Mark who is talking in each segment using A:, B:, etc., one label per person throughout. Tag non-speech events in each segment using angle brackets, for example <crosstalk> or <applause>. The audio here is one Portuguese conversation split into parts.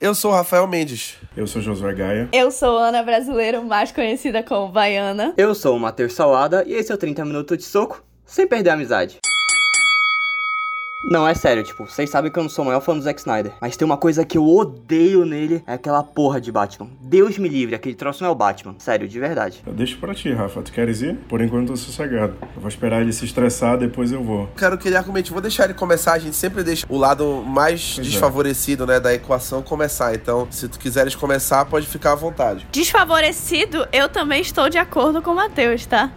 A: Eu sou o Rafael Mendes.
B: Eu sou Josué Gaia.
C: Eu sou Ana Brasileiro, mais conhecida como Baiana.
D: Eu sou o Matheus Salada e esse é o 30 Minutos de Soco, sem perder a amizade. Não, é sério, tipo, vocês sabem que eu não sou o maior fã do Zack Snyder. Mas tem uma coisa que eu odeio nele, é aquela porra de Batman. Deus me livre, aquele troço não é o Batman. Sério, de verdade.
B: Eu deixo pra ti, Rafa. Tu queres ir? Por enquanto eu tô sossegado. Eu vou esperar ele se estressar, depois eu vou.
A: Quero que ele argumente. Vou deixar ele começar. A gente sempre deixa o lado mais
B: Pois é.
A: desfavorecido, né, da equação começar. Então, se tu quiseres começar, pode ficar à vontade.
C: Desfavorecido, eu também estou de acordo com o Matheus, tá?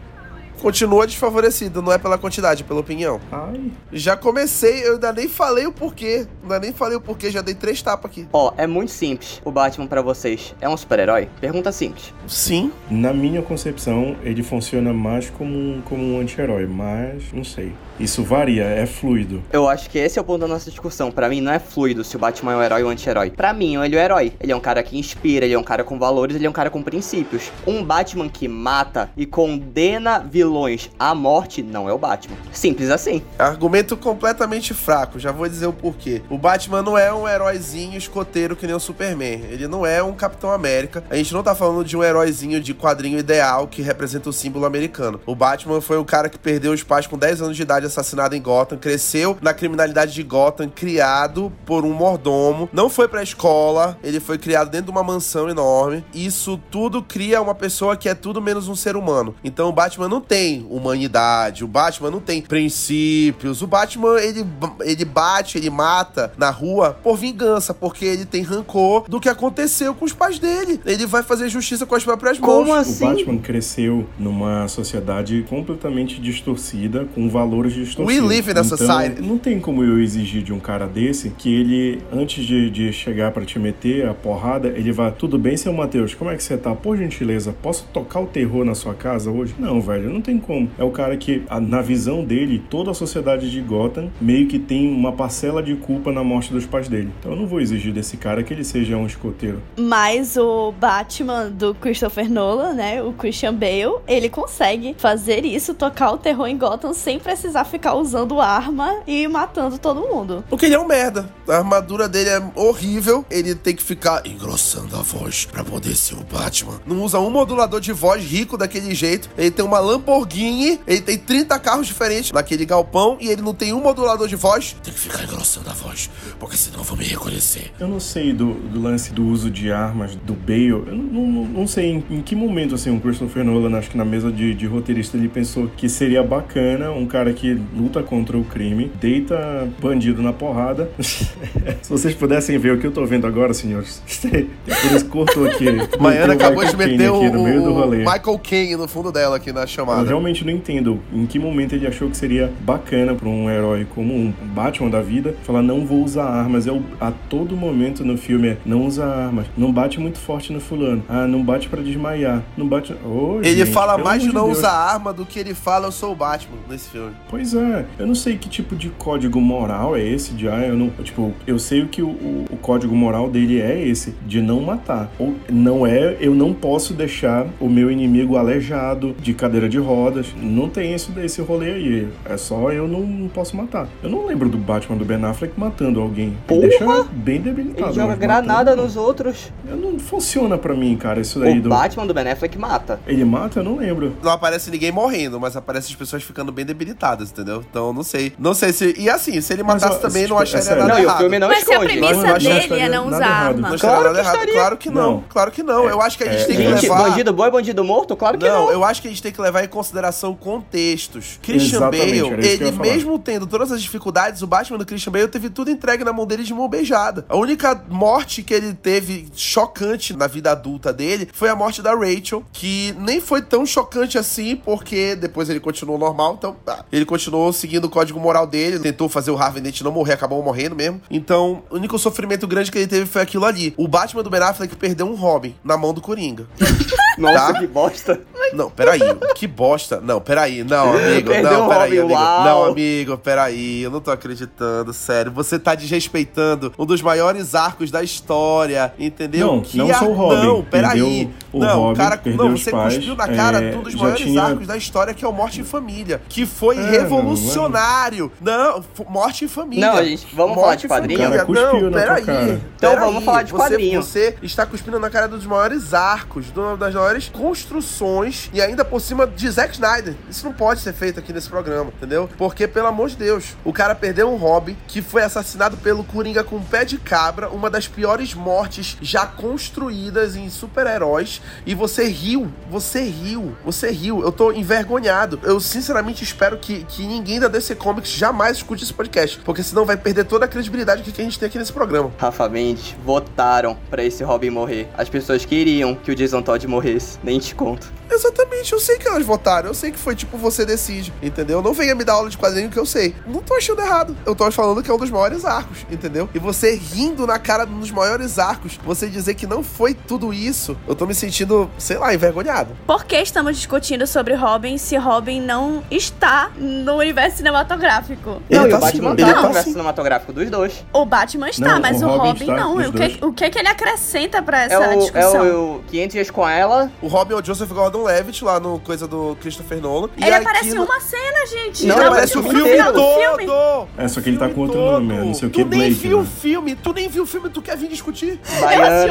A: Continua desfavorecido, não é pela quantidade, é pela opinião.
B: Ai.
A: Já comecei, eu ainda nem falei o porquê. Ainda nem falei o porquê, já dei três tapas aqui.
D: Ó, é muito simples. O Batman pra vocês é um super-herói? Pergunta simples.
A: Sim.
B: Na minha concepção, ele funciona mais como um, como um anti-herói, mas não sei. Isso varia, é fluido.
D: Eu acho que esse é o ponto da nossa discussão. Pra mim não é fluido se o Batman é um herói ou um anti-herói. Pra mim, ele é o herói. Ele é um cara que inspira, ele é um cara com valores, ele é um cara com princípios. Um Batman que mata e condena vilões à morte não é o Batman. Simples assim.
A: Argumento completamente fraco, já vou dizer o porquê. O Batman não é um heróizinho escoteiro que nem o Superman. Ele não é um Capitão América. A gente não tá falando de um heróizinho de quadrinho ideal que representa o símbolo americano. O Batman foi o cara que perdeu os pais com 10 anos de idade assassinado em Gotham, cresceu na criminalidade de Gotham, criado por um mordomo, não foi pra escola, ele foi criado dentro de uma mansão enorme. Isso tudo cria uma pessoa que é tudo menos um ser humano. Então o Batman não tem humanidade, o Batman não tem princípios. O Batman, ele, ele bate, ele mata na rua por vingança, porque ele tem rancor do que aconteceu com os pais dele. Ele vai fazer justiça com as próprias mãos.
D: Como
B: O
D: assim?
B: Batman cresceu numa sociedade completamente distorcida, com valores distorcidos.
A: We live in a
B: então,
A: society.
B: Não tem como eu exigir de um cara desse que ele, antes de, de chegar pra te meter a porrada, ele vá, tudo bem, seu Matheus, como é que você tá? Por gentileza, posso tocar o terror na sua casa hoje? Não, velho, não tem como. É o cara que, na visão dele, toda a sociedade de Gotham meio que tem uma parcela de culpa na morte dos pais dele. Então eu não vou exigir desse cara que ele seja um escoteiro.
C: Mas o Batman do Christopher Nolan, né? O Christian Bale, ele consegue fazer isso, tocar o terror em Gotham sem precisar ficar usando arma e matando todo mundo.
A: Porque ele é um merda. A armadura dele é horrível. Ele tem que ficar engrossando a voz pra poder ser o Batman. Não usa um modulador de voz rico daquele jeito. Ele tem uma Lamborghini. Ele tem 30 carros diferentes naquele galpão. E ele não tem um modulador de voz. Tem que ficar engrossando a voz. Porque senão vão me reconhecer.
B: Eu não sei do, do lance do uso de armas do Bale. Eu não, não, não sei em, em que momento, assim, o Christopher Nolan, acho que na mesa de, de roteirista, ele pensou que seria bacana um cara que luta contra o crime, deita bandido na porrada. <laughs> Se vocês pudessem ver o que eu tô vendo agora, senhores. <laughs> Por isso que cortou aqui.
A: Maiana acabou de meter o,
B: aqui no meio do
A: o
B: rolê.
A: Michael Caine no fundo dela aqui na
B: Eu realmente não entendo em que momento ele achou que seria bacana pra um herói como um Batman da vida falar não vou usar armas. O- a todo momento no filme é não usa armas, não bate muito forte no fulano, ah, não bate pra desmaiar, não bate. Ô,
A: Ele
B: gente,
A: fala mais de não
B: Deus.
A: usar arma do que ele fala eu sou o Batman nesse filme.
B: Pois é, eu não sei que tipo de código moral é esse de ah, eu não. Tipo, eu sei o que o, o- o código moral dele é esse, de não matar. Ou não é, eu não posso deixar o meu inimigo aleijado de cadeira de rodas. Não tem esse, esse rolê aí. É só eu não, não posso matar. Eu não lembro do Batman do Ben Affleck matando alguém.
D: Porra!
B: Ele deixa bem debilitado.
D: Ele joga
B: mas
D: granada
B: matando,
D: nos outros.
B: não. Não funciona pra mim, cara, isso daí
D: O
B: do.
D: Batman do Ben Affleck mata.
B: Ele mata? Eu não lembro.
A: Não aparece ninguém morrendo, mas aparece as pessoas ficando bem debilitadas, entendeu? Então não sei. Não sei se. E assim, se ele
B: Mas,
A: matasse
B: ó,
A: também,
B: tipo,
A: não
B: é
A: acharia
B: sério.
A: nada
D: Não, e o
A: errado.
D: filme não
C: Mas se a
D: esconde.
C: premissa
B: Eu não
C: dele é não usar
B: errado.
C: arma.
A: Não
D: Claro que
A: errado.
D: estaria.
A: Claro que não.
B: Não.
A: Claro que não. Eu acho que a gente
B: É,
A: tem que levar.
D: bandido bom é bandido morto? Claro que
A: Não,
D: não.
A: eu acho que a gente tem que levar em consideração contextos. Christian
B: Exatamente,
A: Bale, ele mesmo tendo todas as dificuldades, o Batman do Christian Bale teve tudo entregue na mão dele de mão beijada. A única morte que ele teve chocante na vida adulta dele foi a morte da Rachel, que nem foi tão chocante assim, porque depois ele continuou normal, então ah, ele continuou seguindo o código moral dele, tentou fazer o Harvey Dent não morrer, acabou morrendo mesmo. Então, o único sofrimento grande que ele teve foi aquilo ali. O Batman do Ben Affleck perdeu um Robin na mão do Coringa. <laughs>
D: Nossa,
A: Tá?
D: que bosta.
A: Não, peraí. Que bosta. Não, peraí. Não, <laughs> amigo.
D: Perdeu
A: não, peraí, amigo.
D: uau.
A: Não, amigo, peraí. Eu não tô acreditando, sério. Você tá desrespeitando um dos maiores arcos da história, entendeu?
B: Não,
A: que
B: não
A: ar-
B: só o Robin.
A: Não, peraí.
B: Perdeu o
A: não,
B: Robin,
A: cara,
B: perdeu
A: não,
B: os
A: você
B: pais,
A: cuspiu na cara
B: é,
A: de um dos
B: já
A: maiores
B: tinha-
A: arcos da história, que é o Morte em Família. Que foi
B: É,
A: revolucionário. Não, f- Morte em Família.
D: Não, gente, vamos falar de
A: em
D: quadrinho?
B: Cara cuspiu
A: Não, peraí.
B: cara.
D: Então
A: peraí.
D: vamos falar de
A: Você-
D: quadrinho.
A: Você está cuspindo na cara dos maiores arcos, das maiores construções e ainda por cima de Zack Snyder. Isso não pode ser feito aqui nesse programa, entendeu? Porque, pelo amor de Deus, o cara perdeu um hobby que foi assassinado pelo Coringa com um pé de cabra, uma das piores mortes já construídas em super-heróis, e você riu, você riu, você riu. Eu tô envergonhado. Eu sinceramente espero que, que ninguém da DC Comics jamais escute esse podcast, porque senão vai perder toda a credibilidade que a gente tem aqui nesse programa.
D: Rafa Mendes votaram pra esse Robin morrer. As pessoas queriam que o Jason Todd morresse. Nem te conto.
A: Exatamente, eu sei que elas votaram, eu sei que foi tipo você decide, entendeu? Não venha me dar aula de quadrinho que eu sei. Não tô achando errado. Eu tô falando que é um dos maiores arcos, entendeu? E você rindo na cara de um dos maiores arcos, você dizer que não foi tudo isso, eu tô me sentindo, sei lá, envergonhado.
C: Por que estamos discutindo sobre Robin se Robin não está no universo cinematográfico?
A: Ele
D: não,
A: tá
D: o Batman
A: sim,
D: tá no universo
A: sim.
D: cinematográfico dos dois.
C: O Batman está,
B: Não,
C: mas
B: o
C: o
B: Robin
C: Robin, não. O que, o que que ele acrescenta pra essa
D: É o, é
C: discussão?
D: o 500 dias com ela.
A: O Robin é o Joseph Gordon-Levitt lá no coisa do Christopher Nolan. e
C: Ele
A: aqui
C: aparece em
A: no-
C: uma cena, gente.
D: Não,
A: ele aparece o filme
C: filme.
A: todo!
B: É, só que ele tá com outro
A: todo.
B: nome, não sei o
A: Tu
B: que,
A: nem viu o
B: né?
A: filme, tu nem viu o filme, tu quer vir discutir?
C: Eu assisti o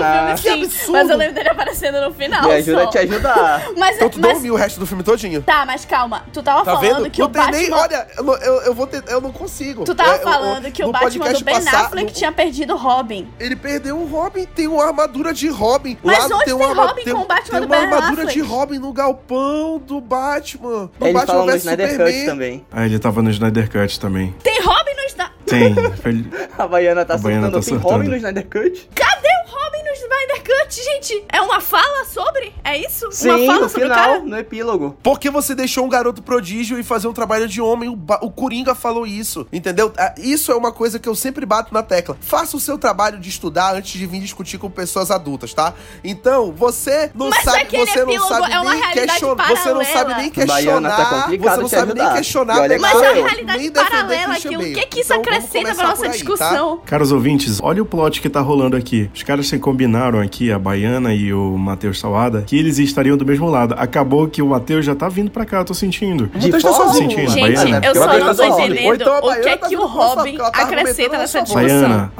D: Baiana.
C: filme sim,
A: absurdo.
C: mas eu lembro dele aparecendo no final.
D: Me ajuda
C: só.
D: a te ajudar. <laughs>
C: Mas,
A: Então tu
C: mas-
A: dormiu o resto do filme todinho.
C: Tá, mas calma. Tu tava
A: Tá
C: falando
A: vendo?
C: que
A: não
C: o
A: tem
C: Batman...
A: nem. Olha, eu, não- eu, eu vou ter, eu não consigo.
C: Tu tava
A: É, eu-
C: falando que
A: no
C: o Batman do Ben
A: passado,
C: Affleck
A: no-
C: tinha perdido o Robin.
A: Ele perdeu um Robin, tem uma armadura de Robin.
C: Mas onde
A: tem,
C: tem
A: uma,
C: Robin
A: tem,
C: com o Batman
A: tem
C: do
A: uma
C: Ben
A: armadura
C: Affleck?
A: de Robin no galpão do Batman. No
D: Eles
A: Batman vs
D: Snyder
A: Superman.
D: Cut também.
B: Ah, ele tava no Snyder Cut também.
C: Tem Robin no... Sna-
B: Tem. <laughs> Foi-
D: A Baiana tá
B: A Baiana
D: surtando.
B: tá
D: Tem
B: surtando.
D: Robin no Snyder Cut?
C: No Snyder Cut, gente? É uma fala sobre? É isso?
D: Sim,
C: uma fala
D: no
C: sobre o
D: final,
C: cara?
D: no epílogo.
A: Porque você deixou um garoto prodígio e fazer um trabalho de homem. O, o Coringa falou isso, entendeu? Ah, Isso é uma coisa que eu sempre bato na tecla. Faça o seu trabalho de estudar antes de vir discutir com pessoas adultas, tá? Então, você não
C: Mas
A: sabe, você não
C: epílogo
A: sabe
C: é uma
A: nem
C: realidade
A: questionar. Você não sabe nem
D: Baiana,
A: questionar.
D: tá
A: você não
D: te
A: sabe nem
D: ajudar.
A: questionar
D: E olha que
A: The
C: Mas é uma realidade
A: nem
C: paralela aquilo. O que que isso
A: Então,
C: acrescenta pra nossa
A: aí, tá?
C: discussão?
B: Caros ouvintes, olha o plot que tá rolando aqui. Os caras se aqui, a Baiana e o Matheus Salada, que eles estariam do mesmo lado. Acabou que o Matheus já tá vindo pra cá, eu tô sentindo.
A: O Matheus tá sozinho.
B: Sentindo,
C: Gente,
B: Baiana.
C: eu só não tô
D: tá sozinho.
C: entendendo
A: Ou então
C: o que é
A: tá
C: que o
A: com essa-
C: Robin
A: tá
C: acrescenta nessa discussão.
B: Baiana,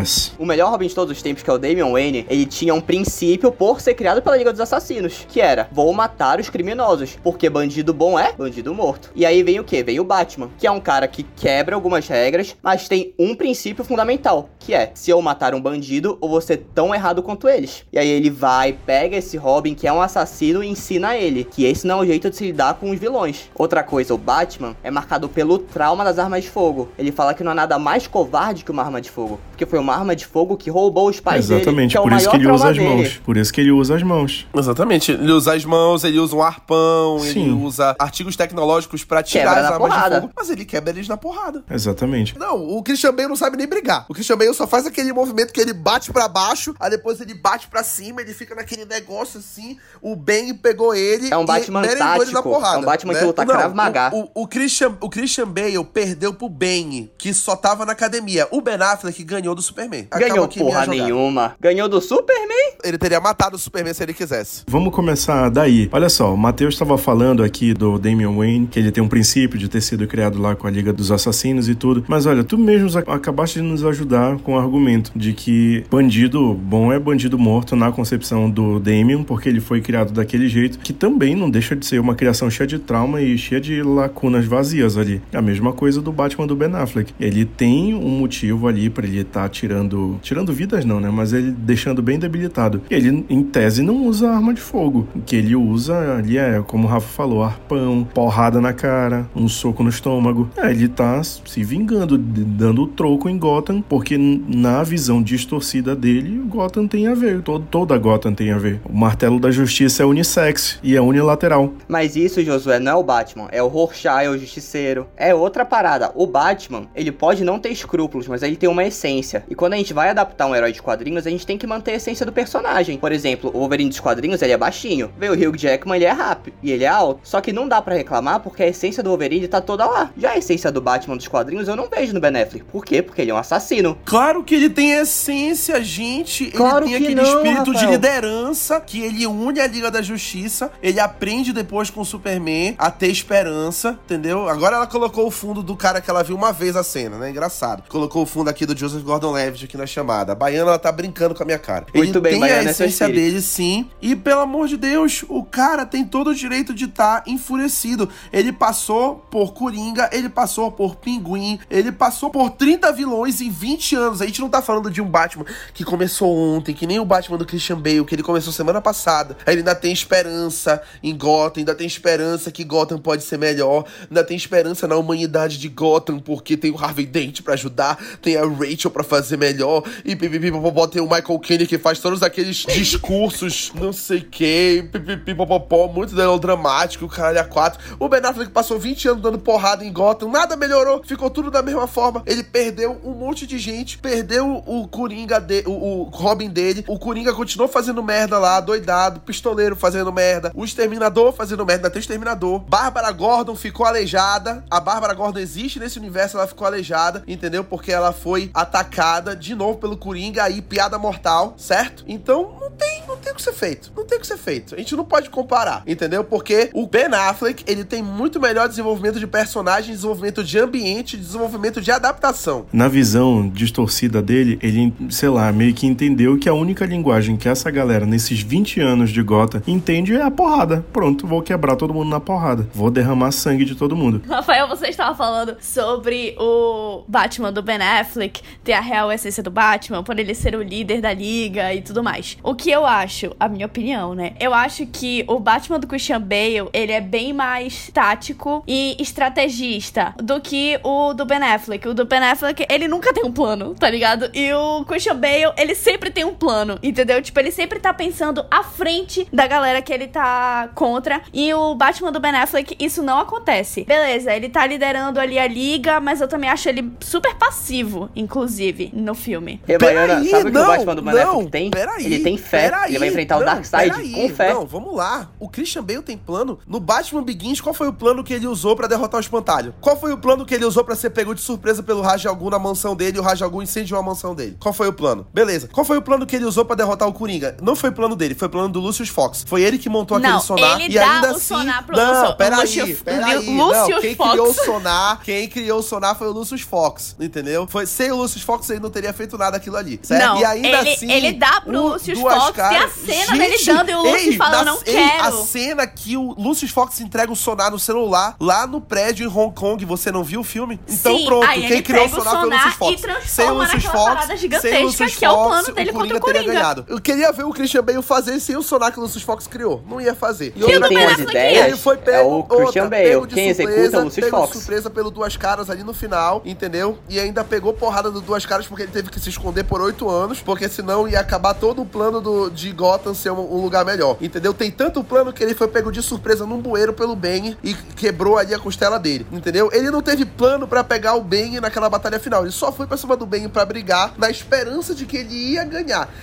B: OS.
D: O melhor Robin de todos os tempos, que é o Damian Wayne, ele tinha um princípio por ser criado pela Liga dos Assassinos, que era, vou matar os criminosos, porque bandido bom é bandido morto. E aí vem o que? Vem o Batman, que é um cara que quebra algumas regras, mas tem um princípio fundamental, que é, se eu matar um bandido, eu vou ser tão errado quanto eles. E aí ele vai, pega esse Robin, que é um assassino, e ensina ele, que esse não é o jeito de se lidar com os vilões. Outra coisa, o Batman é marcado pelo trauma das armas de fogo. Ele fala que não há nada mais covarde que uma arma de fogo, porque foi uma arma de fogo que roubou os pais dele,
B: Exatamente,
D: é
B: por isso que ele usa as
D: dele.
B: mãos. Por isso que ele usa as mãos.
A: Exatamente. Ele usa as mãos, ele usa um arpão, ele
B: Sim.
A: usa artigos tecnológicos pra tirar
D: Quebra
A: as armas
D: porrada.
A: de fogo, mas ele quebra eles na porrada.
B: Exatamente.
A: Não, o Christian Bale não sabe nem brigar. O Christian Bale só faz aquele movimento que ele bate pra baixo, aí depois ele bate pra cima, ele fica naquele negócio assim. O Ben pegou ele
D: É um
A: e
D: Batman
A: merendou ele na
D: tático.
A: porrada.
D: É um Batman que
A: né?
D: luta
A: Não,
D: Krav Maga.
A: O, o, o Christian, o Christian Bale perdeu pro Ben, que só tava na academia. O Ben Affleck ganhou do Superman.
D: Ganhou porra nenhuma. Ganhou do Superman?
A: Ele teria matado o Superman se ele quisesse.
B: Vamos começar daí. Olha só, o Matheus estava falando aqui do Damian Wayne, que ele tem um princípio de ter sido criado lá com a Liga dos Assassinos e tudo. Mas olha, tu mesmo ac- acabaste de nos ajudar com o argumento de que bandido bom é bandido morto na concepção do Damian, porque ele foi criado daquele jeito, que também não deixa de ser uma criação cheia de trauma e cheia de lacunas vazias ali. A mesma coisa do Batman do Ben Affleck. Ele tem um motivo ali para ele estar tirando. Tirando vidas, não, né? Mas ele deixando bem debilitado. Ele, em tese, não usa arma de fogo. O que ele usa ali é, como o Rafa falou, arpão, porrada na cara, um soco no estômago. É, ele tá se vingando, dando o troco em Gotham, porque na visão distorcida dele, Gotham tem a ver. ver. Todo, toda Gotham tem a ver. O martelo da justiça é unissex e é unilateral.
D: Mas isso, Josué, não é o Batman. É o Rorschach, é o Justiceiro. É outra parada. O Batman, ele pode não ter escrúpulos, mas ele tem uma essência. E quando a gente vai adaptar um herói de quadrinhos, a gente tem que manter a essência do personagem. Por exemplo, o Wolverine dos quadrinhos, ele é baixinho. Veio o Hugh Jackman, ele é rápido. E ele é alto. Só que não dá para reclamar porque a essência do Wolverine tá toda lá. Já a essência do Batman dos quadrinhos eu não vejo no Ben Affleck. Por quê? Porque ele é um assassino.
A: Claro que ele tem essência, gente.
D: Claro
A: ele tem
D: que
A: aquele
D: não,
A: espírito de
D: Rafael.
A: liderança que ele une a Liga da Justiça. Ele aprende depois com o Superman a ter esperança, entendeu? Agora ela colocou o fundo do cara que ela viu uma vez a cena, né? Engraçado. Colocou o fundo aqui do Joseph Gordon-Levitt aqui na chamada. A Baiana, ela tá brincando com a minha cara.
D: Muito
A: ele
D: bem,
A: tem
D: Baiana,
A: a
D: é
A: essência
D: espírito.
A: dele, sim. E pelo amor de Deus, o cara tem todo o direito de estar enfurecido. Ele passou por Coringa, ele passou por Pinguim, ele passou por 30 vilões em 20 anos. A gente não tá falando de um Batman que começou ontem, que nem o Batman do Christian Bale, que ele começou semana passada. Ele ainda tem esperança em Gotham, ainda tem esperança que Gotham pode ser melhor, ainda tem esperança na humanidade de Gotham, porque tem o Harvey Dent pra ajudar, tem a Rachel pra fazer melhor, e pipipipopopó tem o Michael Caine que faz todos aqueles discursos, não sei o que, pipipipopopó, muito melodramático, caralho a quatro. O Ben Affleck passou 20 anos dando porrada em Gotham, nada melhorou, ficou tudo da mesma forma. Ele perdeu um monte de gente, perdeu o Coringa, de, o, o Robin dele, o Coringa continuou fazendo merda lá, doidado, pistoleiro fazendo merda, o Exterminador fazendo merda, tem o Exterminador. Bárbara Gordon ficou aleijada, a Bárbara Gordon existe nesse universo, ela ficou aleijada, entendeu? Porque ela foi atacada de novo pelo Coringa, aí piada mortal, certo? Então não tem, não tem o que ser feito, não tem o que ser feito. A gente não pode comparar, entendeu? Porque o Ben Affleck, ele tem muito melhor desenvolvimento de personagem, desenvolvimento de ambiente, desenvolvimento de adaptação.
B: Na visão distorcida dele, ele, sei lá, meio que entendeu que a única linguagem que essa galera, nesses 20 anos de Gota, entende é a porrada. Pronto, vou quebrar todo mundo na porrada. Vou derramar sangue de todo mundo.
C: Rafael, você estava falando sobre o Batman do Ben Affleck ter a real essência do Batman, por ele ser o líder da liga e tudo mais. O que eu acho, a minha opinião, né? Eu acho que o Batman do Christian Bale, ele é bem mais tático e estrategista do que o do Ben Affleck. O do Ben Affleck, ele nunca tem um plano, tá ligado? E o Christian Bale, ele sempre tem um plano, entendeu? Tipo, ele sempre tá pensando à frente da galera que ele tá contra. E o Batman do Ben Affleck, isso não acontece. Beleza, ele tá liderando ali a liga, mas eu também acho ele super passivo, inclusive, no filme.
D: E Baiana,
A: Peraí,
D: sabe o que
A: não,
D: o Batman do Ben
A: não,
D: Affleck tem?
A: peraí,
D: ele tem fé.
A: peraí,
D: ele vai enfrentar o
A: não,
D: Darkseid
A: peraí,
D: com fé.
A: Não, vamos lá. O Christian Bale tem plano. No Batman Begins, qual foi o plano que ele usou pra derrotar o espantalho? Qual foi o plano que ele usou pra ser pego de surpresa pelo Raj Al Ghul na mansão dele e o Raj Al Ghul incendiou a mansão dele? Qual foi o plano? Beleza. Qual foi o plano que ele usou pra derrotar o Coringa? Não foi plano dele, foi plano do Lucius Fox. Foi ele que montou
C: Não,
A: aquele sonar
C: ele
A: e
C: dá
A: ainda
C: o
A: assim...
C: sonar pro
A: não, peraí,
C: Lúcio-
A: peraí.
C: Lúcio
A: Não, quem
C: Fox.
A: criou o sonar, quem criou o sonar foi o Lucius Fox, entendeu? Foi sem o Lucius Fox ele não teria feito nada aquilo ali, certo?
C: Não,
A: e ainda
C: ele-
A: assim,
C: ele dá pro
A: o
C: Lucius Fox, tem a cena dele dando e o Lucius fala,
A: na-
C: "Não
A: ei,
C: quero".
A: A cena que o Lucius Fox entrega o sonar no celular lá no prédio em Hong Kong, você não viu o filme? Então
C: Sim,
A: pronto, quem criou o
C: pega o
A: sonar foi o
C: sonar
A: Lucius Fox.
C: e transforma
A: sem o Lucius Fox,
C: parada gigantesca
A: sem o Lucius
C: que é o
A: Fox,
C: plano dele
A: o Coringa teria
C: Coringa.
A: ganhado. Eu queria ver o Christian Bale fazer sem o sonar que o Lucius Fox criou. Não ia fazer. E
C: Quem
D: tem as ideias
A: ele foi pego,
D: é o Christian
A: outra,
D: Bale.
A: pego de
D: Quem executa
A: surpresa,
D: é o Lucius
A: pego
D: Fox.
A: de surpresa pelo Duas Caras ali no final, entendeu? E ainda pegou porrada do Duas Caras porque ele teve que se esconder por oito anos, porque senão ia acabar todo o plano do, de Gotham ser um, um lugar melhor, entendeu? Tem tanto plano que ele foi pego de surpresa num bueiro pelo Bane e quebrou ali a costela dele, entendeu? Ele não teve plano pra pegar o Bane naquela batalha final, ele só foi pra cima do Bane pra brigar na esperança de que ele ia ganhar.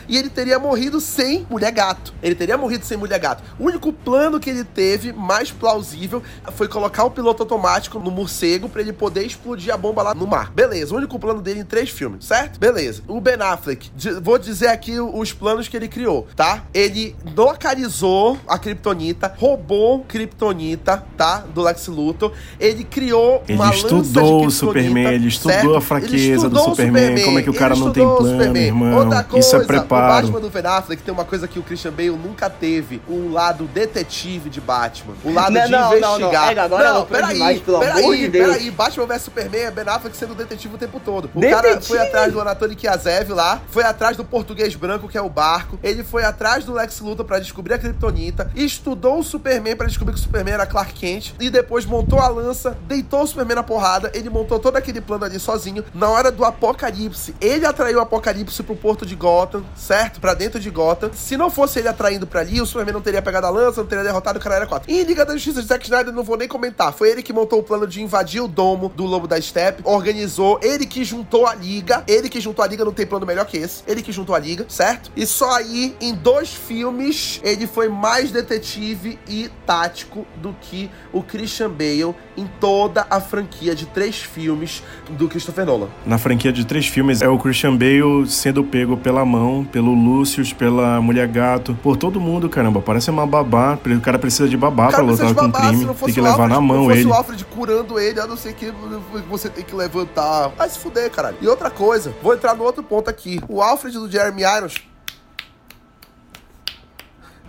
A: E ele teria morrido sem Mulher Gato. Ele teria morrido sem Mulher Gato. O único plano que ele teve mais plausível foi colocar o piloto automático no morcego pra ele poder explodir a bomba lá no mar. Beleza, o único plano dele em três filmes, certo? Beleza. O Ben Affleck, vou dizer aqui os planos que ele criou, tá? Ele localizou a Kryptonita, roubou Kryptonita, tá? Do Lex Luthor. Ele criou
B: Ele
A: uma
B: estudou
A: lança de
B: o Superman, ele estudou
A: certo?
B: a fraqueza
A: Ele
B: do
A: estudou o
B: Superman, como é que o cara não tem
A: estudou
B: plano,
A: Superman.
B: irmão?
A: Outra coisa,
B: Isso é
A: o
B: preparo.
A: Batman do Ben Affleck tem uma coisa que o Christian Bale nunca teve, um lado detetive de Batman. O lado
D: Não,
A: de
D: não, não, não.
A: investigar.
D: Ega, agora é
A: peraí,
D: demais, pelo
A: peraí,
D: amor de Deus.
A: Peraí, Batman vs Superman é Ben Affleck sendo detetive o tempo todo. O
D: Detetive?
A: cara foi atrás do Anatoly Kiazev lá, foi atrás do português branco, que é o barco, ele foi atrás do Lex Luthor pra descobrir a Kryptonita, estudou o Superman pra descobrir que o Superman era Clark Kent, e depois montou a lança, deitou o Superman na porrada, ele montou todo aquele plano ali sozinho. Na hora do apocalipse, ele atraiu o apocalipse pro porto de Gotham, certo? Pra dentro de Gotham. Se não fosse ele atraindo pra ali, o Superman não teria pegado a lança, não teria derrotado o cara era 4. E em Liga da Justiça de Zack Snyder, não vou nem comentar. Foi ele que montou o plano de invadir o domo do Lobo da Steppe, organizou, ele que juntou a liga, ele que juntou a liga, não tem plano melhor que esse. Ele que juntou a liga, certo? E só aí, em dois filmes, ele foi mais detetive e tático do que o Christian Bale em toda a franquia de três filmes do Christopher Nolan.
B: Na franquia de três filmes, é o Christian Bale sendo pego pela mão, pelo Lucius, pela Mulher Gato, por todo mundo, caramba. Parece uma babá. O cara precisa de babá pra lutar com o crime. Tem que levar
A: Alfred,
B: na mão
A: se
B: ele.
A: o Alfred curando ele, a não ser que você tem que levantar. Vai se fuder, caralho. E outra coisa, vou entrar no outro ponto aqui. O Alfred do Jeremy Irons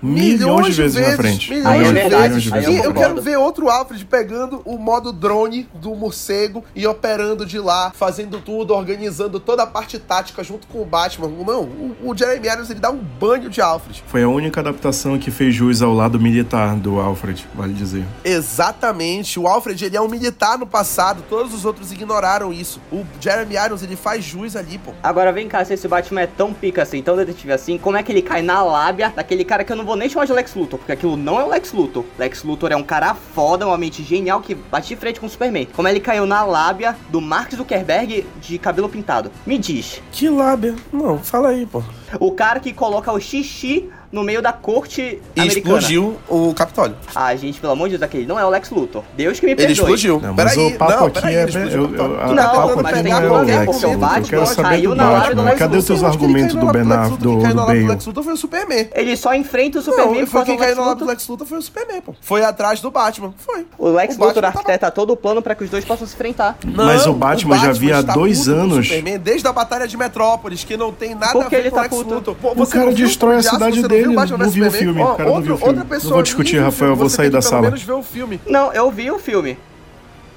B: Milhões de vezes, na frente.
A: Milhões
D: Aí é
A: de
D: verdade,
A: vezes.
D: aí eu
A: E eu quero ver outro Alfred pegando o modo drone do morcego e operando de lá, fazendo tudo, organizando toda a parte tática junto com o Batman. Não, o, o Jeremy Irons ele dá um banho de Alfred.
B: Foi a única adaptação que fez jus ao lado militar do Alfred, vale dizer.
A: Exatamente. O Alfred ele é um militar no passado, todos os outros ignoraram isso. O Jeremy Irons ele faz jus ali, pô.
D: Agora vem cá, se esse Batman é tão pica assim, tão detetive assim, como é que ele cai na lábia daquele cara que eu não vou nem chamar de Lex Luthor, porque aquilo não é o Lex Luthor. Lex Luthor é um cara foda, uma mente genial que bate de frente com o Superman. Como ele caiu na lábia do Mark Zuckerberg de cabelo pintado. Me diz.
A: Que lábia. Não, fala aí, pô.
D: O cara que coloca o xixi no meio da corte
A: E
D: americana.
A: explodiu o Capitólio.
D: Ah, gente, pelo amor de Deus, aquele não é o Lex Luthor. Deus que me
A: Ele
D: perdoe.
A: explodiu.
B: Não, mas
A: peraí,
B: o papo
A: não,
B: aqui
A: peraí,
B: é.
A: ele explodiu
B: eu- eu- a-
A: tá
B: o
D: Não, mas
B: não é
D: qualquer,
B: Lex
D: porque o.
B: Eu
D: Batman
B: do
D: na lábia do. Lex
B: Cadê os teus
D: Luthor.
B: argumentos do Ben Affleck, do,
A: Quem caiu na
B: do?
A: Lex Luthor foi o Superman.
D: Ele só enfrenta o Superman por
A: foi
D: causa
A: quem caiu na lábia do. Lex Luthor foi o Superman, pô. Foi atrás do Batman. Foi.
D: O Lex Luthor
A: tava-
D: arquiteta todo o plano pra que os dois possam se enfrentar.
B: Mas o Batman já havia dois anos.
A: Desde a Batalha de Metrópolis, que não tem nada a ver
D: ele
A: com
D: tá
A: o Lex? Luthor.
B: O cara destrói a
A: Filme de Você não Batman
B: não viu o
A: Superman?
B: filme, o
A: Ó,
B: cara não
A: outra-
B: viu o filme.
A: Outra
B: Não
A: pessoa
B: vou discutir, Rafael, eu vou sair da sala.
A: Pelo menos ver o filme.
D: Não, eu vi o filme.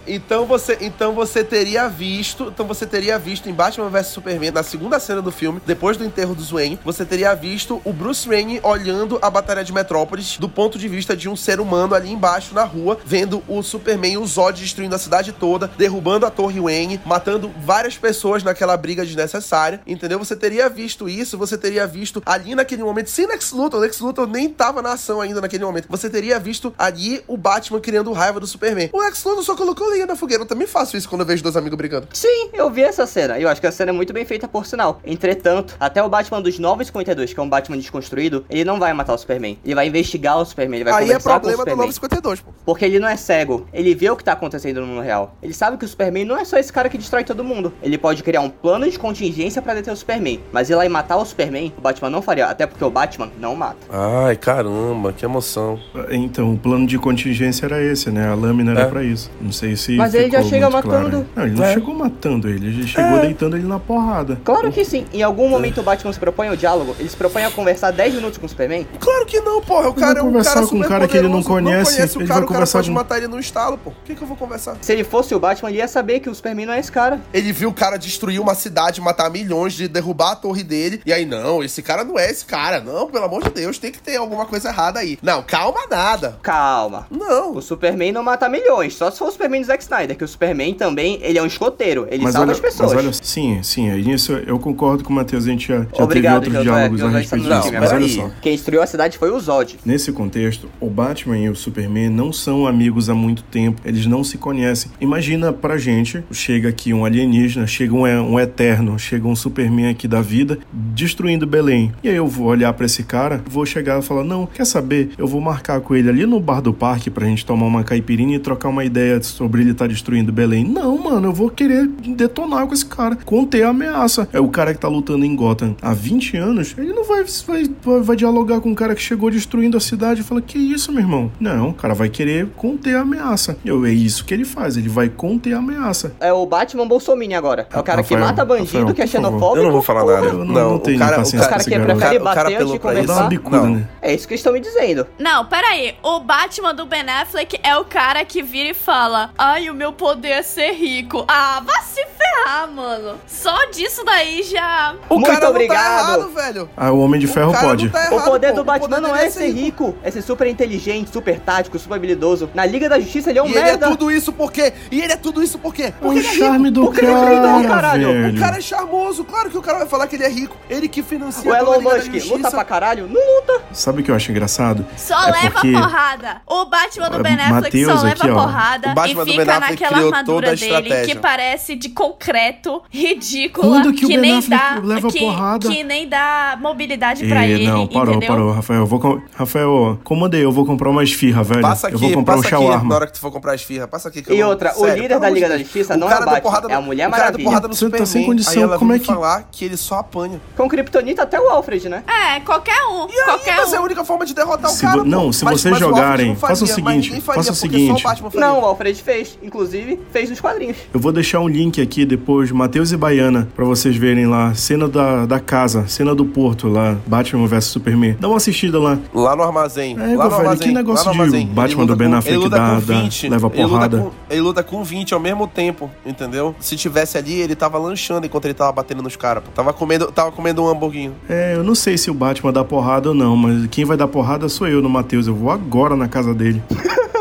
A: Então você, então você teria visto, então você teria visto em Batman vs Superman, na segunda cena do filme, depois do enterro do Wayne, você teria visto o Bruce Wayne olhando a batalha de Metrópolis do ponto de vista de um ser humano ali embaixo na rua, vendo o Superman e o Zod destruindo a cidade toda, derrubando a Torre Wayne, matando várias pessoas naquela briga desnecessária, entendeu? Você teria visto isso, você teria visto ali naquele momento, sem Lex Luthor, Lex Luthor nem tava na ação ainda naquele momento. Você teria visto ali o Batman criando raiva do Superman. O Lex Luthor só colocou lenha na fogueira. Eu também faço isso quando eu vejo dois amigos brigando.
D: Sim, eu vi essa cena. E eu acho que a cena é muito bem feita, por sinal. Entretanto, até o Batman dos 952, que é um Batman desconstruído, ele não vai matar o Superman. Ele vai investigar o Superman, ele vai
A: Aí é
D: conversar com o
A: problema do
D: Superman.
A: 952, pô.
D: Porque ele não é cego. Ele vê o que tá acontecendo no mundo real. Ele sabe que o Superman não é só esse cara que destrói todo mundo. Ele pode criar um plano de contingência pra deter o Superman. Mas ir lá e matar o Superman, o Batman não faria. Até porque o Batman não mata.
A: Ai, caramba, que emoção.
B: Então, o plano de contingência era esse, né? A lâmina era
A: É.
B: pra isso. Não sei se.
D: Mas ele já chega
B: claro
D: matando.
B: aí. Não, ele não
A: É.
B: chegou matando ele, ele chegou
A: É.
B: deitando ele na porrada.
D: Claro que sim. Em algum momento o Batman se propõe ao diálogo. Ele se propõe a conversar 10 minutos com o Superman.
A: Claro que não, porra. O cara é um
B: conversar
A: cara
B: com um cara que ele não conhece,
A: o
B: ele
A: cara,
B: vai
A: o cara
B: conversar
A: pode
B: com-
A: matar ele no estalo, pô. O que, que eu vou conversar?
D: Se ele fosse o Batman, ele ia saber que o Superman não é esse cara.
A: Ele viu o cara destruir uma cidade, matar milhões, de derrubar a torre dele. E aí, não, esse cara não é esse cara. Não, pelo amor de Deus, tem que ter alguma coisa errada aí. Não, calma nada.
D: Calma.
A: Não.
D: O Superman não mata milhões, só se for o Superman Zack Snyder, que o Superman também, ele é um escoteiro, ele
B: Mas
D: salva
B: olha,
D: as pessoas.
B: mas olha, sim, sim, aí nisso eu concordo com o Matheus, a gente já, já
D: Obrigado,
B: teve outros diálogos a respeito disso.
A: time,
B: Mas olha só,
D: Quem destruiu a cidade foi o Zod.
B: Nesse contexto, o Batman e o Superman não são amigos há muito tempo, eles não se conhecem. Imagina pra gente, chega aqui um alienígena, chega um, um eterno, chega um Superman aqui da vida, destruindo Belém. E aí eu vou olhar pra esse cara, vou chegar e falar: Não, quer saber? Eu vou marcar com ele ali no bar do parque pra gente tomar uma caipirinha e trocar uma ideia sobre ele estar destruindo Belém. Não, mano, eu vou querer detonar com esse cara, conter a ameaça. É o cara que tá lutando em Gotham há 20 anos, ele não vai, vai, vai, dialogar com um cara que chegou destruindo a cidade e fala: Que isso, meu irmão? Não, o cara vai querer conter a ameaça. Eu, é isso que ele faz, ele vai conter a ameaça.
D: É o Batman Bolsominion agora. É o cara que
B: Rafael,
D: mata bandido,
B: Rafael,
D: que é xenofóbico.
A: Eu não vou falar nada.
B: Eu não- não tenho
A: o cara,
B: paciência
A: o
D: pra
A: cara, cara,
D: Prefere
A: o cara
D: bater antes de conversar?
B: bicuda,
A: Não.
B: né?
D: É isso que estão me dizendo.
C: Não, peraí. O Batman do Ben Affleck é o cara que vira e fala: Ai, o meu poder é ser rico. Ah, vá se ferrar, mano. Só disso daí já.
A: O
D: Muito
A: cara
D: obrigado.
A: não tá errado, velho.
B: Ah, o Homem de Ferro
A: o cara
B: pode.
A: Tá
D: O
A: errado,
D: poder
A: pô.
D: do
A: O
D: Batman
A: poder
D: não
A: dele
D: é ser rico, é ser super inteligente, super tático, super habilidoso. Na Liga da Justiça ele é um
A: E ele é
D: merda.
A: tudo isso por quê? E ele é tudo isso por quê?
B: O
A: Porque ele é
B: charme
A: rico.
B: do
D: Porque ele é rico,
B: cara,
D: caralho.
B: velho.
A: O cara é charmoso, claro que o cara vai falar que ele é rico. Ele que financia
D: O Elon Musk luta pra caralho? Não luta.
B: Sabe o que eu acho engraçado?
C: Só
B: É
C: leva
B: porque-
C: porrada. O Batman do
B: Olha,
C: Ben Affleck
B: Mateus
C: só
B: aqui,
C: leva
B: ó.
C: porrada
A: O Batman
C: e
A: do
C: fica
A: Ben Affleck
C: naquela
A: criou toda
C: armadura
A: a
C: dele
A: estratégia.
C: que parece de concreto, <laughs> ridícula,
B: Quando que o Ben
C: nem
B: Affleck
C: dá
B: leva
C: que,
B: porrada?
C: que nem dá mobilidade pra
B: Ih,
C: ele,
B: não, parou,
C: entendeu?
B: parou, Rafael. Eu vou com... Rafael, comandei, eu vou comprar uma esfirra, velho.
A: Passa aqui,
B: eu vou comprar
A: passa
B: um
A: aqui
B: shawarma.
A: na hora que tu for comprar as firras. Passa aqui que eu
D: E outra, o
A: Sério,
D: líder
A: pelo
D: da Liga da. Justiça
A: O
D: não é o Batman,
A: porrada
D: é a Mulher
A: O cara
D: Maravilha.
A: porrada no
B: Você tá
A: Superman.
B: sem condição,
A: aí
B: como é que-
A: falar que ele só apanha.
D: Com Kryptonita até o Alfred, né?
C: É, qualquer um,
A: E aí,
C: qualquer
A: mas é a única forma de derrotar
B: Se
A: o cara,
B: não, se vocês
A: o
B: jogarem, faça o seguinte, faça o seguinte.
A: O.
D: Não, o Alfred fez. Inclusive, fez nos quadrinhos.
B: Eu vou deixar um link aqui depois, Matheus e Baiana, pra vocês verem lá. Cena da, da casa, cena do porto lá, Batman vs Superman. Dá uma assistida lá.
A: Lá no armazém.
B: É,
A: lá no
B: velho,
A: armazém.
B: que negócio
A: lá no
B: de. Batman do Ben Affleck dá- dá-
A: 20,
B: leva
A: ele luta
B: porrada?
A: com- Ele luta com 20 ao mesmo tempo, entendeu? Se tivesse ali, ele tava lanchando enquanto ele tava batendo nos caras. Tava comendo, tava comendo um hamburguinho.
B: É, eu não sei se o Batman dá porrada ou não, mas quem vai dar porrada sou eu no Matheus. Eu vou agora na casa dele. <laughs>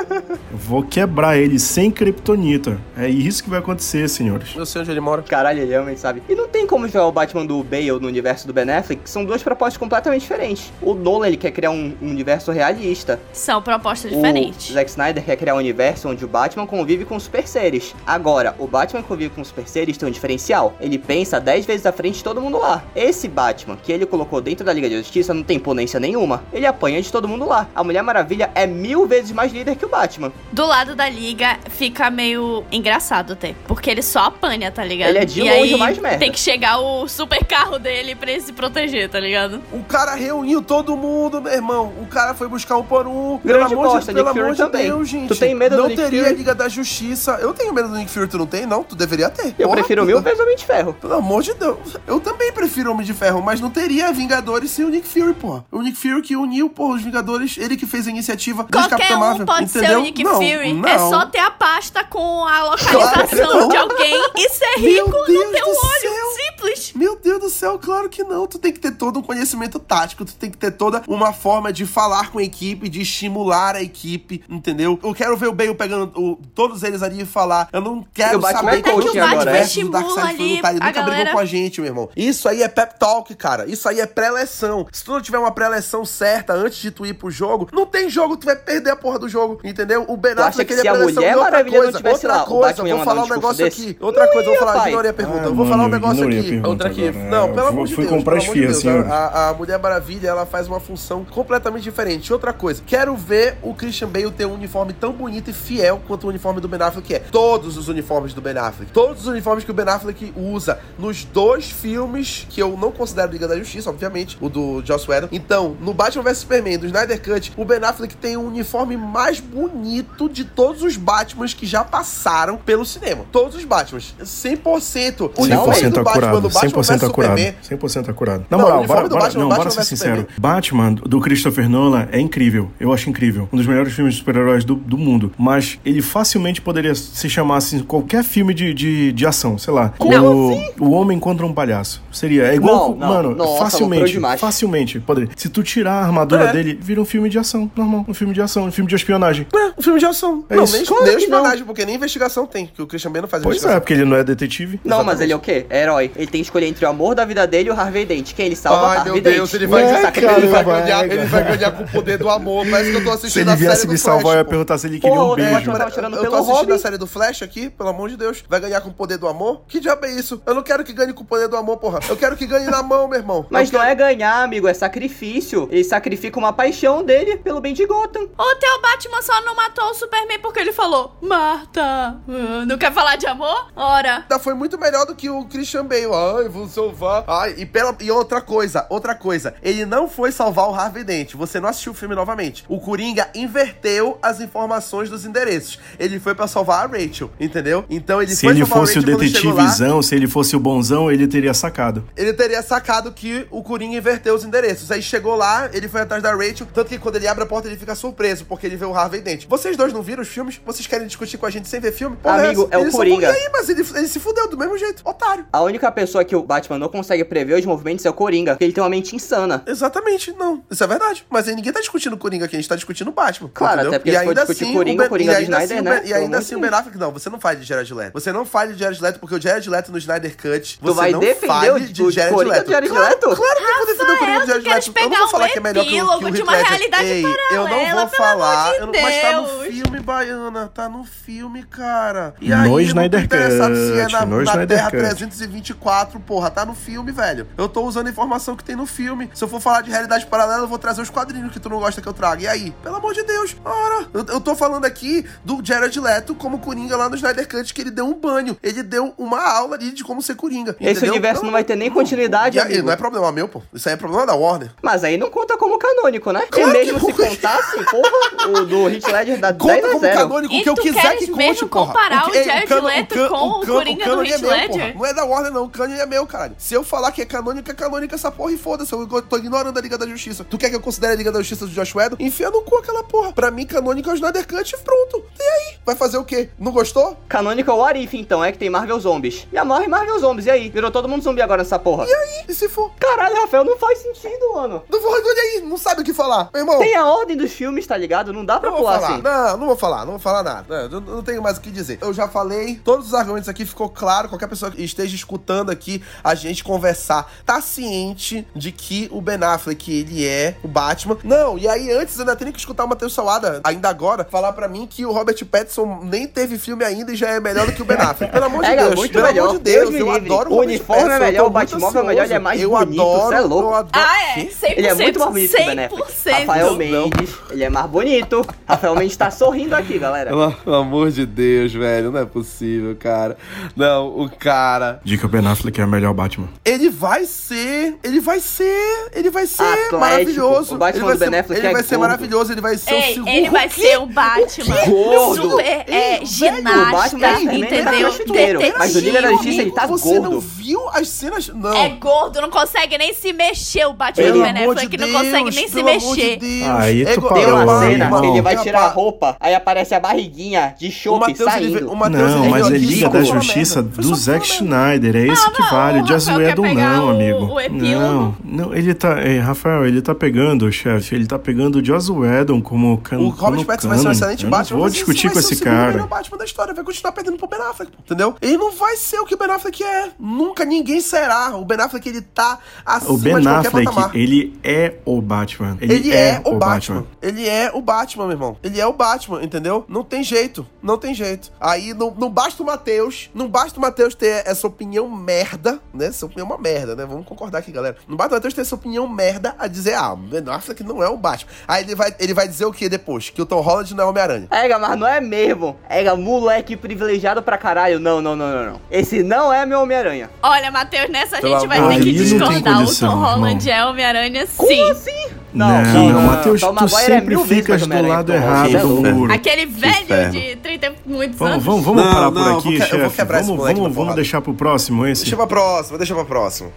B: vou quebrar ele sem kryptonita. É isso que vai acontecer, senhores.
A: Eu sei onde ele mora.
D: Caralho, ele realmente sabe. E não tem como jogar o Batman do Bale no universo do Ben Affleck, que são duas propostas completamente diferentes. O Nolan, ele quer criar um um universo realista.
C: São propostas
D: O
C: diferentes.
D: Zack Snyder quer criar um universo onde o Batman convive com super seres. Agora, o Batman que convive com super seres tem um diferencial. Ele pensa 10 vezes à frente de todo mundo lá. Esse Batman que ele colocou dentro da Liga da Justiça não tem imponência nenhuma. Ele apanha de todo mundo lá. A Mulher Maravilha é mil vezes mais líder que o Batman.
C: Do lado da liga fica meio engraçado até. Porque ele só apanha, tá ligado?
D: Ele é de
C: e
D: longe
C: aí
D: o mais merda.
C: Tem que chegar o super carro dele pra ele se proteger, tá ligado?
A: O cara reuniu todo mundo, meu irmão. O cara foi buscar um por um.
D: Grande
A: pelo amor
D: bosta,
A: de, pelo
D: Nick
A: amor
D: Fury
A: de
D: também.
A: Deus, gente.
D: Tu tem medo do
A: Não
D: Nick
A: teria
D: Fury?
A: Liga da Justiça. Eu tenho medo do Nick Fury, tu não tem? Não, tu deveria ter.
D: Eu
A: Porra,
D: prefiro
A: tu-
D: mil vezes Homem de Ferro.
A: Pelo amor de Deus. Eu também prefiro Homem de Ferro, mas não teria Vingadores sem o Nick Fury, pô. O Nick Fury que uniu, pô, os Vingadores, ele que fez a iniciativa
C: Qualquer
A: Capitão
C: um
A: Marvel.
C: pode ser
A: entendeu?
C: o Nick
A: Não,
C: Fury.
A: Não.
C: É só ter a pasta com a
A: Claro
C: localização
A: não.
C: de alguém e ser rico, não
A: Deus
C: ter um
A: do
C: olho.
A: céu.
C: Simples.
A: Meu Deus do céu, claro que não. Tu tem que ter todo um conhecimento tático, tu tem que ter toda uma forma de falar com a equipe, de estimular a equipe, entendeu? Eu quero ver o Bale pegando o- todos eles ali e falar. Eu não quero
D: Batman
A: saber
D: é
A: qual
D: coaching
A: que é o
D: agora,
A: universo
C: é?
A: do Darkseid foi
C: Estimula
A: lutar. Ele
C: ali
A: nunca
C: a
A: brigou
C: galera.
A: com a gente, meu irmão. Isso aí é pep talk, cara. Isso aí é pré-eleção. Se tu não tiver uma pré-eleção certa antes de tu ir pro jogo, não tem jogo, tu vai perder a porra do jogo, entendeu? O Ben
D: Tu acha
A: Affleck,
D: que
A: ele
D: se
A: é
D: a Mulher Maravilha não
A: coisa.
D: tivesse
A: outra
D: lá, o
A: coisa, vou falar
D: um
A: um negócio
D: discurso
A: aqui. Outra
D: Não
A: coisa, eu vou falar, ignorei a pergunta.
B: Ah,
A: eu vou falar um
B: mano, eu
A: negócio aqui. Outra aqui.
B: agora.
A: Não,
B: É,
A: pelo
B: eu
A: amor de
B: fui
A: Deus.
B: comprar
A: pelo amor de
B: esfirra.
A: A, a Mulher Maravilha, ela faz uma função completamente diferente. Outra coisa, quero ver o Christian Bale ter um uniforme tão bonito e fiel quanto o uniforme do Ben Affleck é. Todos os uniformes do Ben Affleck. Todos os uniformes que o Ben Affleck usa nos dois filmes que eu não considero Liga da Justiça, obviamente, o do Joss Whedon. Então, no Batman vs Superman, do Snyder Cut, o Ben Affleck tem o uniforme mais bonito de todos os Batmans que já passaram pelo cinema. Todos os Batmans. 100%. O uniforme
B: 100%
A: do Batman,
B: acurado,
A: do Batman
B: 100%
A: vs
B: acurado,
A: Superman
B: 100% acurado. Na
A: Não,
B: moral,
A: uniforme
B: bora,
A: do Batman,
B: não,
A: Batman
B: bora ser sincero. Batman, do Christopher Nolan, é incrível. Eu acho incrível. Um dos melhores filmes de super-heróis do, do mundo. Mas ele facilmente poderia se chamar assim, qualquer filme de, de, de ação, sei lá.
D: Como
B: o, o Homem contra um Palhaço. Seria. É igual.
D: Não, não.
B: Mano,
D: Nossa,
B: facilmente. Facilmente. Poderia. Se tu tirar a armadura
A: É.
B: dele, vira um filme de ação. Normal. Um filme de ação. Um filme de espionagem.
A: É, um filme de ação.
B: É
A: não,
B: isso.
A: nem,
D: Claro
A: nem espionagem, porque nem investigação tem, que o Christian Bale não faz
B: Pois é,
A: investigação.
B: porque ele não é detetive.
D: Não, mas
A: Exatamente.
D: ele é o quê? É herói. Ele tem que escolher entre o amor da vida dele e o Harvey Dent. Quem ele salva?
A: Ai,
D: Harvey
A: meu
D: Dent.
A: Deus, ele vai,
B: É,
A: sacrificar, ele, vai ganhar,
B: é,
A: ele vai ganhar com o poder do amor. Parece que eu tô
B: Se
A: assistindo
B: ele
A: a série
B: viesse
A: do
B: me
A: Flash.
B: salvar, eu ia perguntar se ele queria
D: Pô,
B: um
D: o
B: beijo.
D: Batman tava tirando
A: eu tô assistindo a série do Flash aqui, pelo amor de Deus. Vai ganhar com o poder do amor? Que diabo é isso? Eu não quero que ganhe com o poder do amor, porra. Eu quero que ganhe na mão, meu irmão.
D: Mas não é ganhar, amigo, é sacrifício. Ele sacrifica uma paixão dele pelo bem de Gotham.
C: O teu Batman só não matou o Superman porque ele falou: Marta, ah, não quer falar de amor? Ora.
A: Ainda foi muito melhor do que o Christian Bale. ai, vou salvar. Ai, e, pela, e outra coisa, outra coisa. Ele não foi salvar o Harvey Dent. Você não assistiu o filme novamente. O Coringa inverteu as informações dos endereços. Ele foi pra salvar a Rachel, entendeu? Então ele
B: Se
A: foi
B: ele
A: salvar a
B: fosse o
A: chegou lá,
B: detetivezão, se ele fosse o bonzão, ele teria sacado.
A: ele teria sacado que o Coringa inverteu os endereços. Aí chegou lá, ele foi atrás da Rachel, tanto que quando ele abre a porta ele fica surpreso, porque ele vê o Harvey Dent. Vocês dois não viram os filmes? Vocês querem discutir com a gente sem ver filme?
D: Amigo,
A: essa?
D: é o Coringa.
A: E aí, mas ele, ele se fudeu do mesmo jeito, otário.
D: A única pessoa que o Batman não consegue prever os movimentos é o Coringa, porque ele tem uma mente insana.
A: Exatamente, não. Isso é verdade. Mas aí ninguém tá discutindo o Coringa aqui, a gente tá discutindo o Batman.
D: Claro,
A: entendeu?
D: até porque se for discutir Coringa,
A: Ben-
D: o Coringa
A: e
D: do
A: ainda
D: Snyder,
A: assim
D: né?
A: Ben- E ainda assim o
D: de
A: Ben Affleck, não, você não fale de Jared Leto. Você não fale de Jared Leto, porque o Jared Leto no Snyder Cut, você
D: vai
A: não
D: defender
A: fale
D: o-
A: de
D: o
A: Jared
D: Coringa
A: Leto.
D: do Jared
A: claro,
D: Leto?
A: Claro que eu vou defender o Coringa do
C: Rafael,
A: Jared
C: tu
A: Leto. Eu não vou falar que é melhor que o, que o
C: epílogo
A: Heath Ledger. eu não vou falar. mas tá no
C: Deus.
A: Filme, Baiana. Tá no filme, cara. E
B: No
A: aí, não tô
B: Snyder
A: interessado se é
B: Cut,
A: na,
B: no
A: na Terra
B: Cut.
A: 324, porra, tá no filme, velho. Eu tô usando a informação que tem no filme. Se eu for falar de realidade paralela, eu vou trazer os quadrinhos que tu não gosta que eu traga. E aí? Pelo amor de Deus, ora. Eu, eu tô falando aqui do Jared Leto como Coringa lá no Snyder Cut, que ele deu um banho. Ele deu uma aula ali de como ser Coringa.
D: Esse
A: entendeu?
D: universo não vai ter nem continuidade,
A: E aí,
D: amigo.
A: não é problema meu, pô. Isso aí é problema da Warner.
D: Mas aí não conta como canônico, né?
A: Claro
D: e mesmo
A: que
D: se
A: conta.
D: contasse, porra, o do Hit Ledger dá <laughs> 10
A: Conta como
D: 0.
A: canônico o
C: E
A: que eu quiser que conte,
C: mesmo
A: porra.
C: comparar o
A: que-
C: Jared
A: cano-
C: Leto
A: can-
C: com o
A: can-
C: Coringa do
A: cânone é
C: Heath
A: meu,
C: Ledger?
A: porra. Não é da Warner, não. O cânone é meu, caralho. Se eu falar que é canônico, é canônico essa porra e foda-se. Eu tô ignorando a Liga da Justiça. Tu quer que eu considere a Liga da Justiça do Josh Whedon? Enfia no cu aquela porra. Pra mim, canônico é o Snyder Cut e pronto. E aí? Vai fazer o quê? Não gostou?
D: Canônico é o Arif, então, é que tem Marvel Zombies. E a morre Marvel Zombies, e aí? Virou todo mundo zumbi agora nessa porra.
A: E aí? E se for?
D: Caralho, Rafael, não faz sentido, mano.
A: Não vou olha aí, não sabe o que falar. Meu irmão.
D: Tem a ordem dos filmes, tá ligado? Não dá pra
A: Não
D: pular
A: falar.
D: assim.
A: Não, não vou falar, não vou falar nada. Não, não tenho mais o que dizer. Eu já falei, todos os argumentos aqui ficou claro. Qualquer pessoa que esteja escutando aqui a gente conversar, tá ciente de que o Ben Affleck, ele é o Batman. Não, e aí antes eu ainda tenho que escutar o Matheus Salada, ainda agora, falar pra mim que o Robert Pattinson nem teve filme ainda e já é melhor do que o Ben Affleck. Pelo amor de
D: É,
A: Deus,
D: muito
A: pelo
D: melhor.
A: amor de Deus,
D: Deus
A: eu
D: livre.
A: adoro
D: O uniforme é
A: Pattinson,
D: melhor, o Batmóvel é melhor, ele é mais
A: eu
D: bonito,
A: adoro,
D: é louco.
A: Eu adoro...
C: Ah, é.
A: Quê?
C: 100%.
D: Ele é muito mais bonito que o Ben Affleck.
C: 100%.
D: Rafael Mendes, ele é mais bonito. Rafael Mendes tá sorrindo aqui, galera.
A: Pelo amor de Deus, velho, não é possível, cara. Não, o cara.
B: O Ben Affleck é o melhor Batman.
A: Ele vai ser. Ele vai ser. Ele vai ser
D: Atlético.
A: maravilhoso.
D: O Batman
A: ele vai
D: do
A: ser,
D: Ben Affleck
A: ele
D: é
A: vai ser
D: gordo.
A: maravilhoso, ele vai ser o
C: Ei,
A: segundo.
C: ele vai
A: O
C: ser o Batman.
D: Gordo.
C: Super é,
A: velho,
C: ginasta,
D: é Superman,
C: entendeu?
D: ele é mas o Liga da. Justiça, ele tá
A: Você não
D: gordo.
A: viu as cenas. Não.
C: É gordo, não consegue nem se mexer. O Batman
A: Pelo
C: do Ben
A: amor de
C: Affleck
A: Deus,
C: não consegue nem se
A: de
C: mexer.
B: Aí tu
A: É
B: parou,
D: Tem uma cena
B: irmão.
D: que ele vai tirar a roupa, aí aparece a barriguinha de chope
A: ele
D: saindo.
A: o Matheus,
B: Não,
A: ele
B: mas é Liga da Justiça do Zack. Schneider. É esse
C: Não,
B: que
C: não,
B: vale.
C: o
B: Azuedo
C: pegar
B: não, amigo. Não, não, ele tá. é, Rafael, ele tá pegando, chefe. Ele tá pegando o Joss Whedon como
A: O Robert
B: como
A: Pattinson vai ser um excelente Batman.
B: Não vou discutir com
A: ser o
B: esse cara.
A: melhor Batman da história vai continuar perdendo pro Ben Affleck, entendeu? Ele não vai ser o que o Ben Affleck é. Nunca ninguém será. O Ben Affleck, ele tá acima
B: O Ben
A: de qualquer
B: Affleck,
A: patamar.
B: ele é o Batman. Ele,
A: Ele é, o Batman. Ele é o Batman, meu irmão. Ele é o Batman, entendeu? Não tem jeito. Não tem jeito. Aí não, não basta o Matheus. Não basta o Matheus ter essa opinião merda, né? Essa opinião é uma merda, né? Vamos concordar aqui, galera. Não basta o Matheus ter essa opinião merda a dizer, ah, o Ben Affleck não é o Batman. Aí ele vai, ele vai dizer o que depois? Que o Tom Holland não é Homem-Aranha.
D: Ega, mas não é mesmo. Ega, moleque privilegiado pra caralho. Não, não, não, não, não. Esse não é meu Homem-Aranha.
C: Olha, Matheus, nessa a gente vai ter que
B: não
C: discordar. O Tom Holland
B: irmão.
C: é Homem-Aranha, sim.
D: Como assim?
B: Não,
D: não,
B: não,
D: não.
B: Matheus, tu
D: é
B: sempre
D: vezes
B: ficas do lado errado
D: é
B: do
D: louco.
B: muro.
C: Aquele velho de 30 e muitos
B: Vamos,
C: anos.
B: vamos, vamos
A: Não,
B: parar
A: não,
B: por aqui, chefe.
A: quebrar esse
B: Vamos, vamos, vamos deixar pro próximo esse.
A: Deixa pra próxima, deixa pra próxima.